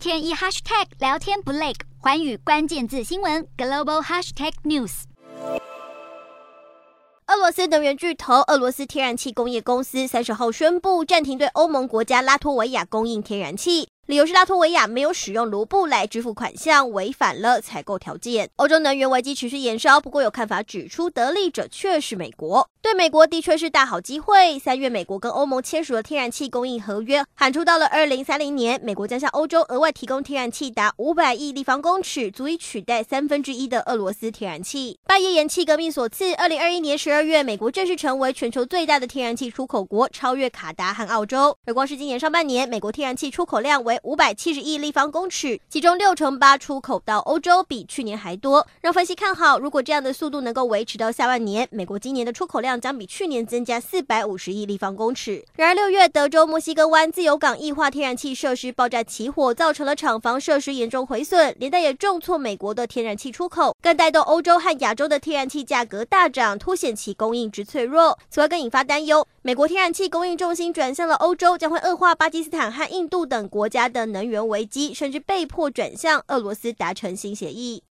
天一 hashtag 聊天不累，环宇关键字新闻 global hashtag news。俄罗斯能源巨头俄罗斯天然气工业公司三十号宣布暂停对欧盟国家拉脱维亚供应天然气。理由是拉脱维亚没有使用卢布来支付款项，违反了采购条件。欧洲能源危机持续延烧，不过有看法指出，得利者却是美国。对美国的确是大好机会。三月，美国跟欧盟签署了天然气供应合约，喊出到了二零三零年，美国将向欧洲额外提供天然气达五百亿立方公尺，足以取代三分之一的俄罗斯天然气。拜页岩气革命所赐，二零二一年十二月，美国正式成为全球最大的天然气出口国，超越卡达和澳洲。而光是今年上半年，美国天然气出口量为五百七十亿立方公尺，其中六成八出口到欧洲，比去年还多。让分析看好，如果这样的速度能够维持到下半年，美国今年的出口量将比去年增加四百五十亿立方公尺。然而六月，德州墨西哥湾自由港液化天然气设施爆炸起火，造成了厂房设施严重毁损，连带也重挫美国的天然气出口，更带动欧洲和亚洲的天然气价格大涨，凸显其供应之脆弱。此外，更引发担忧，美国天然气供应重心转向了欧洲，将会恶化巴基斯坦和印度等国家的能源。危机，甚至被迫转向俄罗斯达成新协议。